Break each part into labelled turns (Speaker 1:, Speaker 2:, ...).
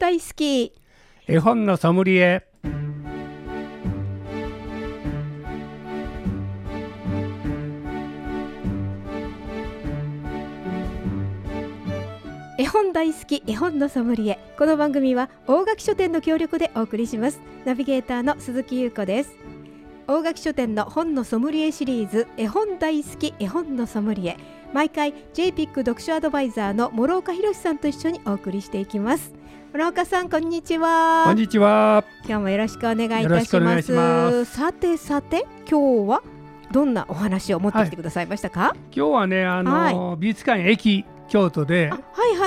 Speaker 1: 大好き。
Speaker 2: 絵本のソムリエ。
Speaker 1: 絵本大好き絵本のソムリエ。この番組は大垣書店の協力でお送りします。ナビゲーターの鈴木優子です。大垣書店の本のソムリエシリーズ絵本大好き絵本のソムリエ。毎回 JPIC 読書アドバイザーの諸岡博さんと一緒にお送りしていきます諸岡さんこんにちは。
Speaker 2: こんにちは。
Speaker 1: 今日もよろしくお願いいたします。さてさて今日はどんなお話を持ってきてくださいましたか、はい、
Speaker 2: 今日はねあの、はい、美術館駅京都で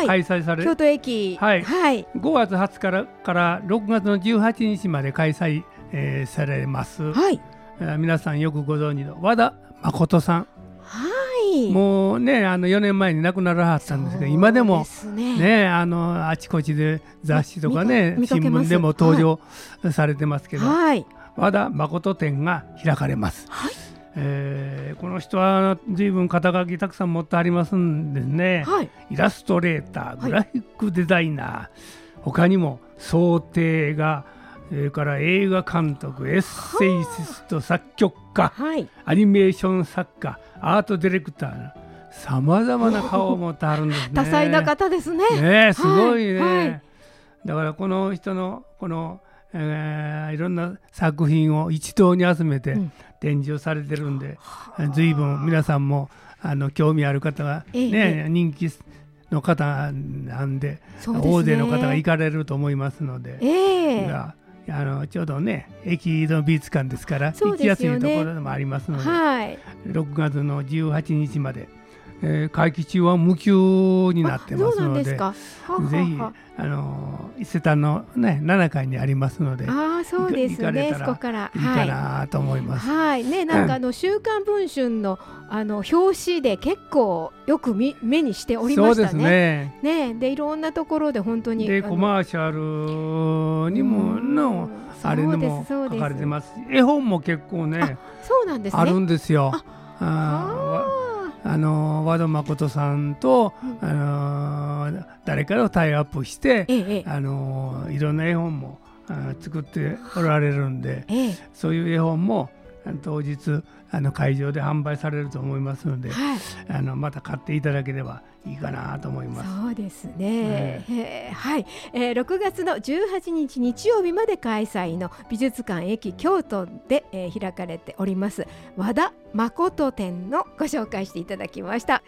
Speaker 2: 開催される、
Speaker 1: 京都駅、
Speaker 2: はい、はい、5月20日からから6月の18日まで開催、えー、されます、はい。えー、皆さんよくご存知の和田誠さん。
Speaker 1: はい
Speaker 2: もうねあの4年前に亡くならはったんですけど今でもね、ね、あのあちこちで雑誌とかね新聞でも登場されてますけど、はい、和田誠展が開かれます。はい。えー、この人は随分肩書きたくさん持ってありますんですね、はい、イラストレーターグラフィックデザイナー、はい、他にも想定画それから映画監督エッセイスト作曲家、はい、アニメーション作家アートディレクターさまざまな顔を持ってあるんですね。
Speaker 1: 多彩な方ですね。
Speaker 2: ねすごいね、だからこの人のこのえー、いろんな作品を一堂に集めて展示をされてるんで、うん、随分皆さんもあの興味ある方がね、ええ、人気の方なんで、ね、大勢の方が行かれると思いますので、えあのちょうどね駅の美術館ですから、ね、行きやすいところでもありますので、はい、6月の18日まで。えー、会期中は無休になってますのでぜひあ。の伊勢丹のね7階にありますので
Speaker 1: あそうですね。そこから。
Speaker 2: いいかなと思います。
Speaker 1: はい、ねなんかあの週刊文春のあの表紙で結構よくみ目にしておりましたね。ね。ね。でいろんなところで本当に
Speaker 2: でコマーシャルにものあれでも書かれてます。絵本も結構ね
Speaker 1: そうなんですね。
Speaker 2: あるんですよ。ああの和田誠さんと、うん、あの誰かをタイアップして、ええ、あのいろんな絵本も作っておられるんで、え、そういう絵本も当日あの会場で販売されると思いますので、はい、あのまた買っていただければいいかなと思います。
Speaker 1: そうですね。えー、はい、えー、6月の18日日曜日まで開催の美術館駅京都で、えー、開かれております和田誠展のご紹介していただきました。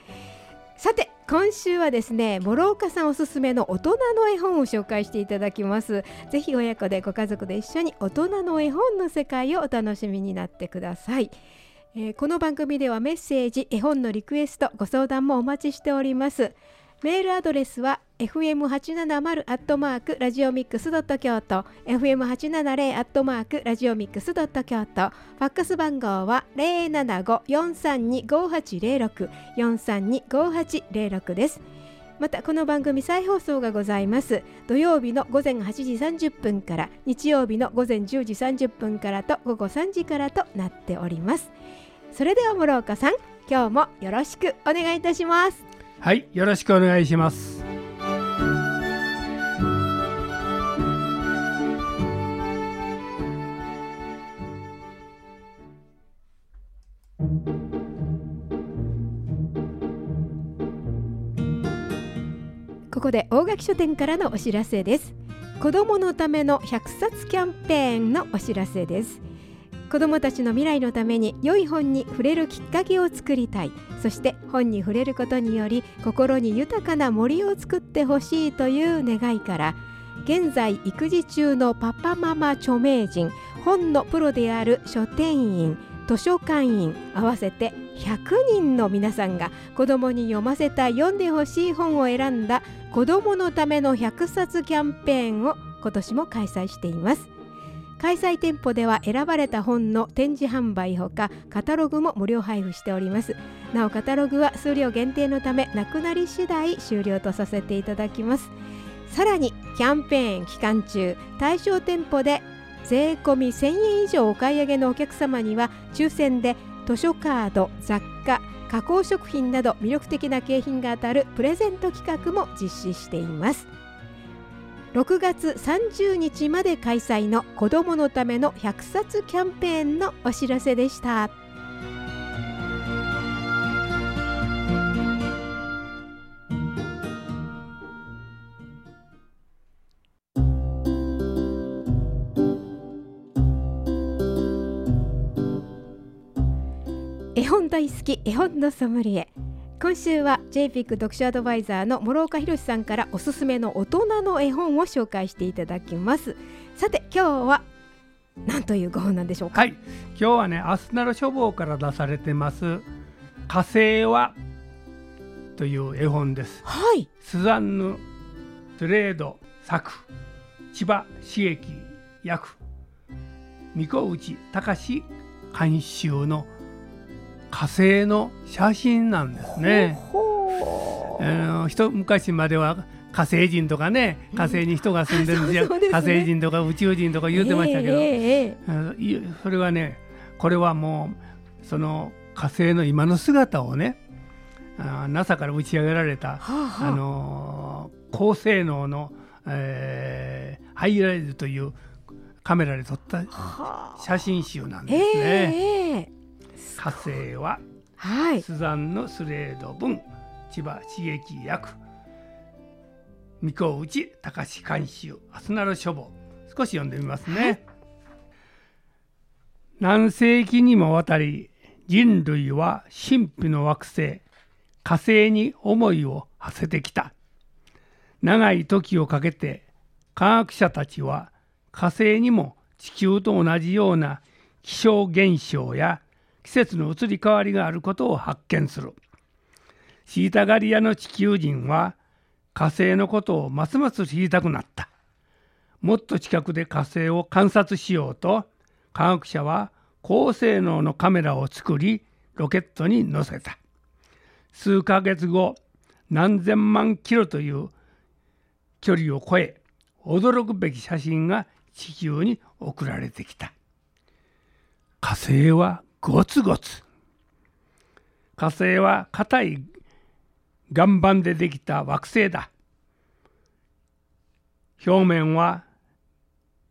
Speaker 1: さて今週はですね諸岡さんおすすめの大人の絵本を紹介していただきますぜひ親子でご家族で一緒に大人の絵本の世界をお楽しみになってくださいえー、この番組ではメッセージ絵本のリクエストご相談もお待ちしております。メールアドレスは fm870 アットマークラジオミックスドット京都 fm870 アットマークラジオミックスドット京都。ファックス番号は075-432-5806 432-5806です。またこの番組再放送がございます。土曜日の午前8時30分から日曜日の午前10時30分からと午後3時からとなっております。それでは諸岡さん今日もよろしくお願いいたします。
Speaker 2: はいよろしくお願いします。
Speaker 1: ここで大垣書店からのお知らせです。子どものための100冊キャンペーンのお知らせです子どもたちの未来のために良い本に触れるきっかけを作りたい。そして本に触れることにより心に豊かな森を作ってほしいという願いから現在育児中のパパママ著名人本のプロである書店員図書館員合わせて100人の皆さんが子どもに読ませた読んでほしい本を選んだ子どものための100冊キャンペーンを今年も開催しています。開催店舗では選ばれた本の展示販売ほかカタログも無料配布しております。なおカタログは数量限定のためなくなり次第終了とさせていただきます。さらにキャンペーン期間中対象店舗で税込1000円以上お買い上げのお客様には抽選で図書カード雑貨加工食品など魅力的な景品が当たるプレゼント企画も実施しています。6月30日まで開催の子どものための100冊キャンペーンのお知らせでした。絵本大好き絵本のソムリエ今週は JPIC 読書アドバイザーの諸岡博さんからおすすめの大人の絵本を紹介していただきます。さて今日は何というご本なんでしょうか？
Speaker 2: はい。今日はねアスナル書房から出されてます火星はという絵本です。
Speaker 1: はい。
Speaker 2: スザンヌ・スレード作千葉茂樹役三子内隆監修の火星の写真なんですね。ほ一昔までは火星人とかね火星に人が住んでるんじゃ、ね、火星人とか宇宙人とか言ってましたけど、えー、それはねこれはもうその火星の今の姿をねあ NASA から打ち上げられた、はあはあ、あのー、高性能の、えー、ハイライズというカメラで撮った写真集なんですね。えー火星は、はい、スザンヌ・スレード文千葉茂樹役。三子内隆監修アスナル書房。少し読んでみますね、はい、何世紀にもわたり人類は神秘の惑星火星に思いを馳せてきた。長い時をかけて科学者たちは火星にも地球と同じような気象現象や季節の移り変わりがあることを発見する。シータガリアの地球人は火星のことをますます知りたくなった。もっと近くで火星を観察しようと科学者は高性能のカメラを作りロケットに乗せた。数ヶ月後何千万キロという距離を超え驚くべき写真が地球に送られてきた。火星はゴツゴツ。火星は硬い岩盤でできた惑星だ。表面は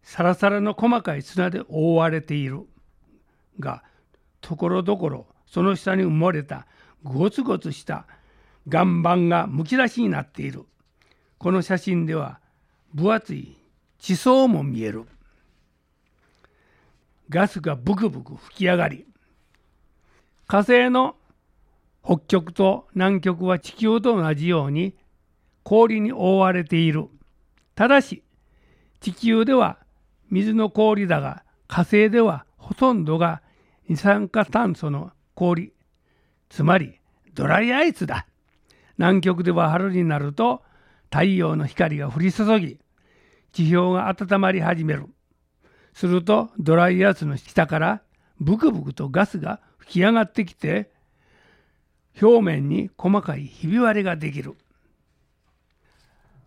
Speaker 2: サラサラの細かい砂で覆われている。がところどころその下に埋もれたゴツゴツした岩盤がむき出しになっている。この写真では分厚い地層も見える。ガスがブクブク吹き上がり火星の北極と南極は地球と同じように氷に覆われている。ただし地球では水の氷だが火星ではほとんどが二酸化炭素の氷つまりドライアイスだ。南極では春になると太陽の光が降り注ぎ地表が温まり始める。するとドライアイスの下からブクブクとガスが吹き上がってきて表面に細かいひび割れができる。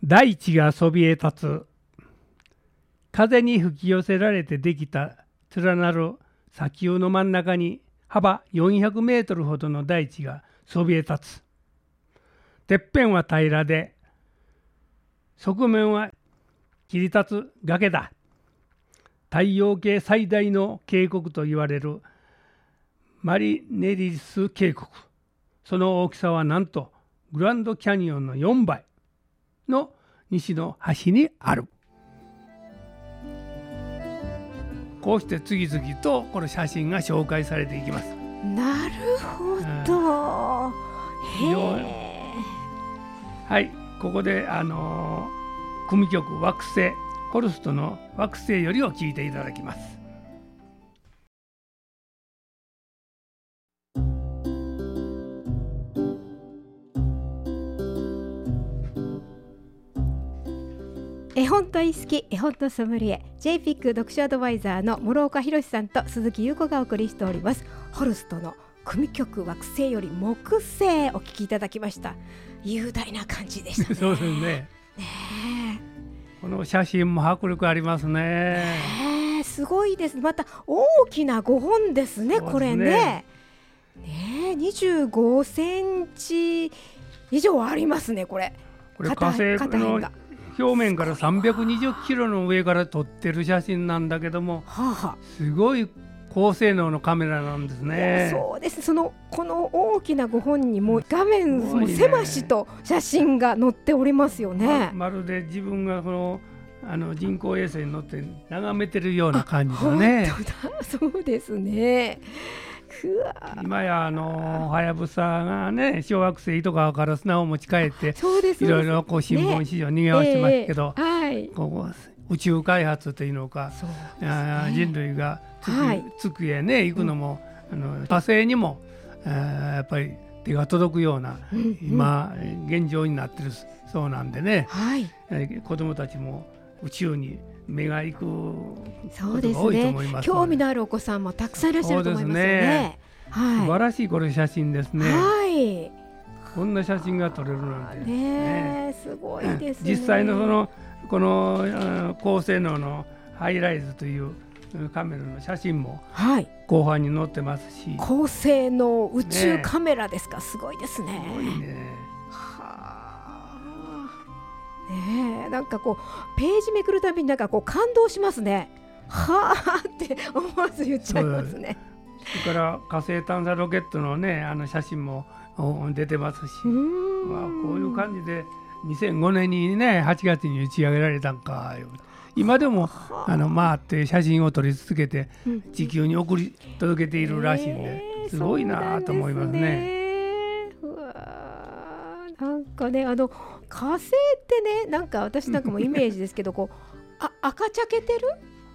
Speaker 2: 大地がそびえ立つ。風に吹き寄せられてできた連なる砂丘の真ん中に幅400メートルほどの大地がそびえ立つ。てっぺんは平らで側面は切り立つ崖だ。太陽系最大の渓谷と言われるマリネリス渓谷。その大きさはなんとグランドキャニオンの4倍の西の端にある。こうして次々とこの写真が紹介されていきます。
Speaker 1: なるほど、
Speaker 2: はい。ここであのー、組曲惑星。コルストの惑星よりを聞いていただきます
Speaker 1: 絵本大好き絵本のソムリエ JPIC 読書アドバイザーの諸岡博さんと鈴木優子がお送りしております。ホルストの組曲惑星より木星お聞きいただきました。雄大な感じでした、ね、
Speaker 2: そうですね。ねこの写真も迫力ありますね。
Speaker 1: ねすごいです。また大きな5本ですねこれね。ね25センチ以上ありますねこれ。
Speaker 2: これ火星の表面から320キロの上から撮ってる写真なんだけども、すごい高性能のカメラなんですね。
Speaker 1: そうですそのこの大きなご本にも画面も狭しと写真が載っておりますよね。
Speaker 2: ままるで自分がこのあの人工衛星に乗って眺めてるような感じだね。
Speaker 1: そうですね。
Speaker 2: 今やあのはやぶさがね小学生糸川から砂を持ち帰っていろいろこう新聞市場にぎわしてますけど、ねえ。ーはい、ここ宇宙開発というのか、ね、人類が月,、はい、月へね行くのも、うん、あの火星にも、えー、やっぱり手が届くような、うんうん、今現状になってるそうなんでね、はい、えー、子どもたちも宇宙に目が行く
Speaker 1: そうですね。興味のあるお子さんもたくさんいらっしゃると思いますよね。ね。
Speaker 2: はい、素晴らしいこれ写真ですね。はい。こんな写真が撮れるなんて。
Speaker 1: ね、ね、すごいです、ね、
Speaker 2: 実際のそのこの高性能のハイライズというカメラの写真も後半に載ってますし、はい、
Speaker 1: 高性能宇宙カメラですか、ね、すごいですね。
Speaker 2: すごいね
Speaker 1: ねなんかこうページめくるたびになんかこう感動しますね。はあって思わず言っちゃいますね。
Speaker 2: それから火星探査ロケットのねあの写真も出てますし、まあこういう感じで2005年にね8月に打ち上げられたんか今でもあ。の回って写真を撮り続けて地球に送り届けているらしいんで、すごいなと思いますね。
Speaker 1: なんかねあの火星ってねなんか私なんかもイメージですけど こうあ赤茶けてる？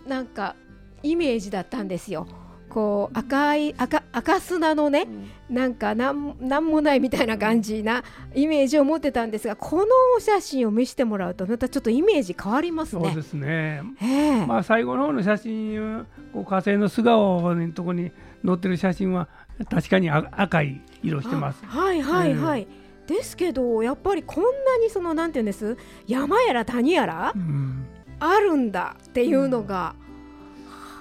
Speaker 1: なんかイメージだったんですよ。こう赤い赤赤砂のね、うん、なんかなんなんもないみたいな感じなイメージを持ってたんですがこのお写真を見せてもらうとまたちょっとイメージ変わりますね。
Speaker 2: そうですね、えー、まあ、最後の方の写真こう火星の素顔のとこに載ってる写真は確かに赤い色してます。
Speaker 1: はいはいはい、えーですけどやっぱりこんなにそのなんていうんです？山やら谷やら、うん、あるんだっていうのが、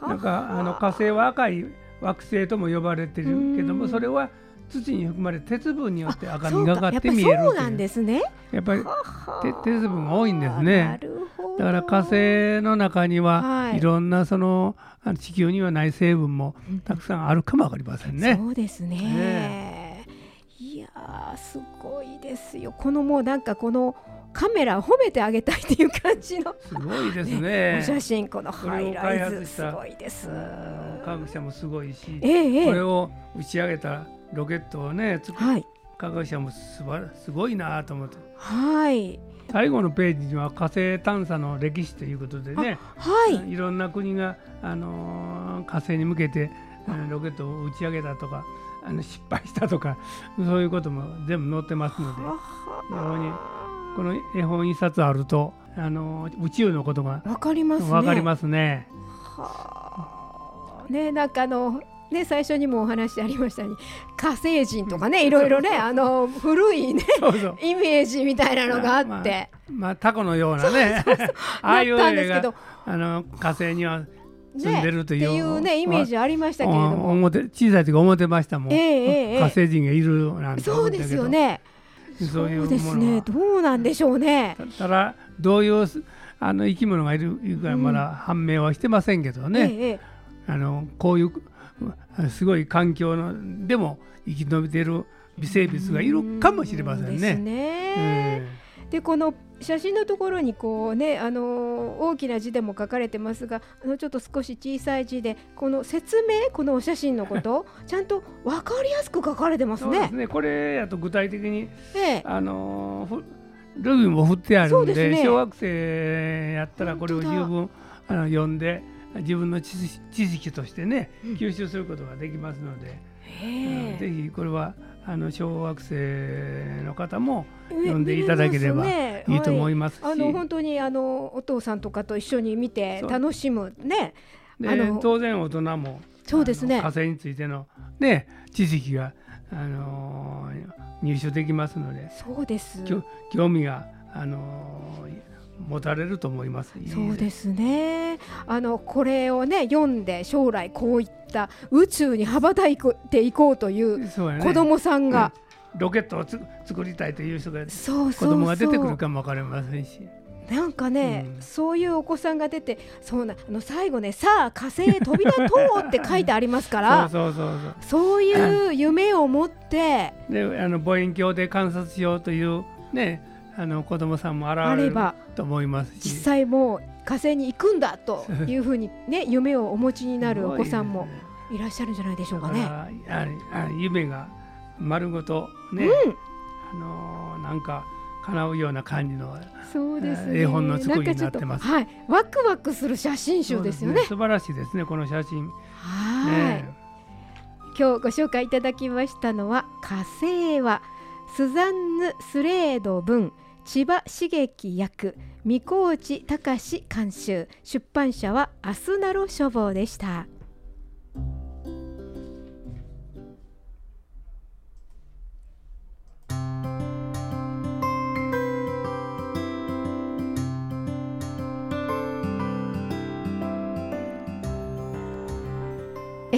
Speaker 2: うん、なんかあの火星は赤い惑星とも呼ばれてるけどもそれは土に含まれ鉄分によって赤みがかって見える
Speaker 1: そうなんですね。
Speaker 2: やっぱり鉄分が多いんですね。だから火星の中には、はい、いろんなその地球にはない成分もたくさんあるかもわかりませんね。
Speaker 1: そうですね、ねいやすごいですよ。このもうなんかこのカメラを褒めてあげたいっていう感じの
Speaker 2: すごいですね、
Speaker 1: ね、お写真このハイライズすごいです。
Speaker 2: 科学者もすごいし、ええ、これを打ち上げたロケットをねはい、科学者もすばすごいなと思って。はい。最後のページには火星探査の歴史ということでね、はい、いろんな国が、あのー、火星に向けてロケットを打ち上げたとかあの失敗したとか そういうことも全部載ってますので非常にこの絵本一冊あるとあの宇宙のことが
Speaker 1: 分かりますね。
Speaker 2: 分かりますね。
Speaker 1: はあ、ねなんかあのね、最初にもお話ありましたに火星人とかねいろいろねあの古いねイメージみたいなのがあって、まあ、
Speaker 2: まあ、タコのようなね。ああいう絵があの火星には住んでるという,、
Speaker 1: ね、いうねイメージありましたけれども。
Speaker 2: 表小さい時思ってましたもん、えーえー、火星人がいるなんて
Speaker 1: そうですよね。そういうですね。どうなんでしょうね。
Speaker 2: ただどういうあの生き物がいるかまだ判明はしてませんけどね、うんえー、あのこういうすごい環境のでも生き延びている微生物がいるかもしれませんね。です
Speaker 1: ね。でこの写真のところにこうねあの大きな字でも書かれてますがあのちょっと少し小さい字でこの説明このお写真のことちゃんと分かりやすく書かれてますね。
Speaker 2: そうですね。これやと具体的に、ええ、あのルビーも振ってあるんで、ね、小学生やったらこれを十分あの読んで自分の知識としてね吸収することができますので、うん、ぜひこれはあの小学生の方も読んでいただければいいと思いますし、ねはい、
Speaker 1: あの本当にあのお父さんとかと一緒に見て楽しむね。
Speaker 2: あの当然大人も
Speaker 1: そうですね。
Speaker 2: 火星についてのね知識があの入手できますので。
Speaker 1: そうです。
Speaker 2: 興味があの持たれると思います。
Speaker 1: そうですね。あのこれをね読んで将来こういった宇宙に羽ばたいていこうという子供さんが、
Speaker 2: ねうん、ロケットをつ作りたいという人が子供が出てくるかもわかりませんし。
Speaker 1: なんかね、うん、そういうお子さんが出てそうなあの最後ねさあ火星へ飛び立とうって書いてありますから
Speaker 2: そうそうそう
Speaker 1: そういう夢を持って
Speaker 2: であの望遠鏡で観察しようというねあの子供さんも現れると思いますし
Speaker 1: 実際もう火星に行くんだと いうふうにね夢をお持ちになるお子さんもいらっしゃるんじゃないでしょうかね。あ
Speaker 2: 夢が丸ごとね、うん、あのー、なんか叶うような感じの
Speaker 1: そうですね、
Speaker 2: 絵本の作りになってます。
Speaker 1: はい、ワクワクする写真集ですよね。ね
Speaker 2: 素晴らしいですね、この写真。
Speaker 1: はい、ね、今日ご紹介いただきましたのは火星はスザンヌ・スレード文千葉茂樹役三河内隆監修出版社はアスナロ書房でした。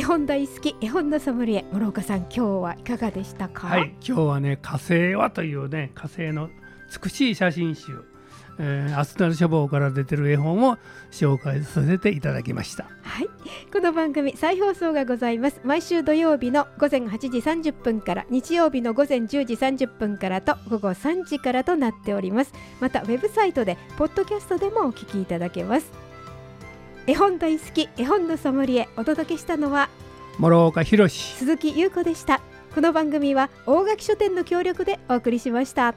Speaker 1: 本大好き絵本のソムリエ諸岡さん今日はいかがでしたか？
Speaker 2: はい今日はね火星はというね火星の美しい写真集えー、アスナル書房から出てる絵本を紹介させていただきました。
Speaker 1: はいこの番組再放送がございます。毎週土曜日の午前8時30分から日曜日の午前10時30分からと午後3時からとなっております。またウェブサイトでポッドキャストでもお聞きいただけます絵本大好き絵本のソムリエお届けしたのは
Speaker 2: 諸岡博
Speaker 1: 鈴木優子でしたこの番組は大垣書店の協力でお送りしました。